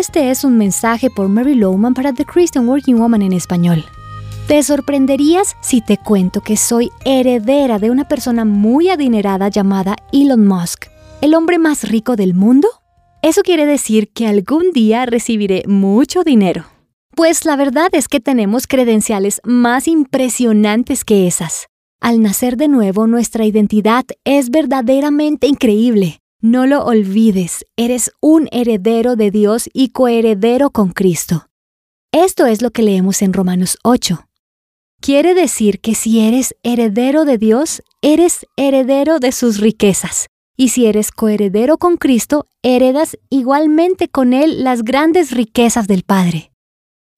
Este es un mensaje por Mary Lowman para The Christian Working Woman en español. Te sorprenderías si te cuento que soy heredera de una persona muy adinerada llamada Elon Musk, el hombre más rico del mundo. Eso quiere decir que algún día recibiré mucho dinero. Pues la verdad es que tenemos credenciales más impresionantes que esas. Al nacer de nuevo, nuestra identidad es verdaderamente increíble. No lo olvides, eres un heredero de Dios y coheredero con Cristo. Esto es lo que leemos en Romanos 8. Quiere decir que si eres heredero de Dios, eres heredero de sus riquezas. Y si eres coheredero con Cristo, heredas igualmente con Él las grandes riquezas del Padre.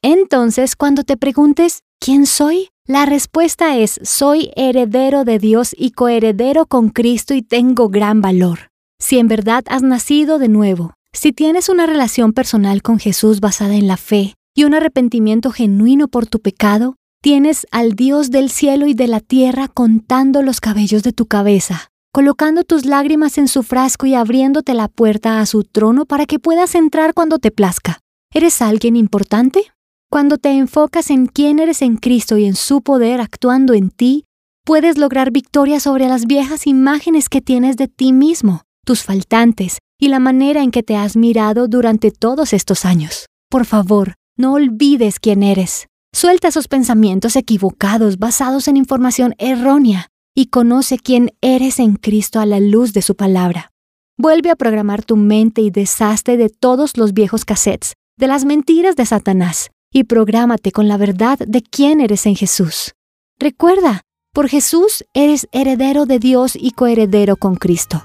Entonces, cuando te preguntes, ¿quién soy? La respuesta es, soy heredero de Dios y coheredero con Cristo y tengo gran valor. Si en verdad has nacido de nuevo, si tienes una relación personal con Jesús basada en la fe y un arrepentimiento genuino por tu pecado, tienes al Dios del cielo y de la tierra contando los cabellos de tu cabeza, colocando tus lágrimas en su frasco y abriéndote la puerta a su trono para que puedas entrar cuando te plazca. ¿Eres alguien importante? Cuando te enfocas en quién eres en Cristo y en su poder actuando en ti, puedes lograr victoria sobre las viejas imágenes que tienes de ti mismo, tus faltantes y la manera en que te has mirado durante todos estos años. Por favor, no olvides quién eres. Suelta esos pensamientos equivocados basados en información errónea y conoce quién eres en Cristo a la luz de su palabra. Vuelve a programar tu mente y deshazte de todos los viejos cassettes, de las mentiras de Satanás y prográmate con la verdad de quién eres en Jesús. Recuerda, por Jesús eres heredero de Dios y coheredero con Cristo.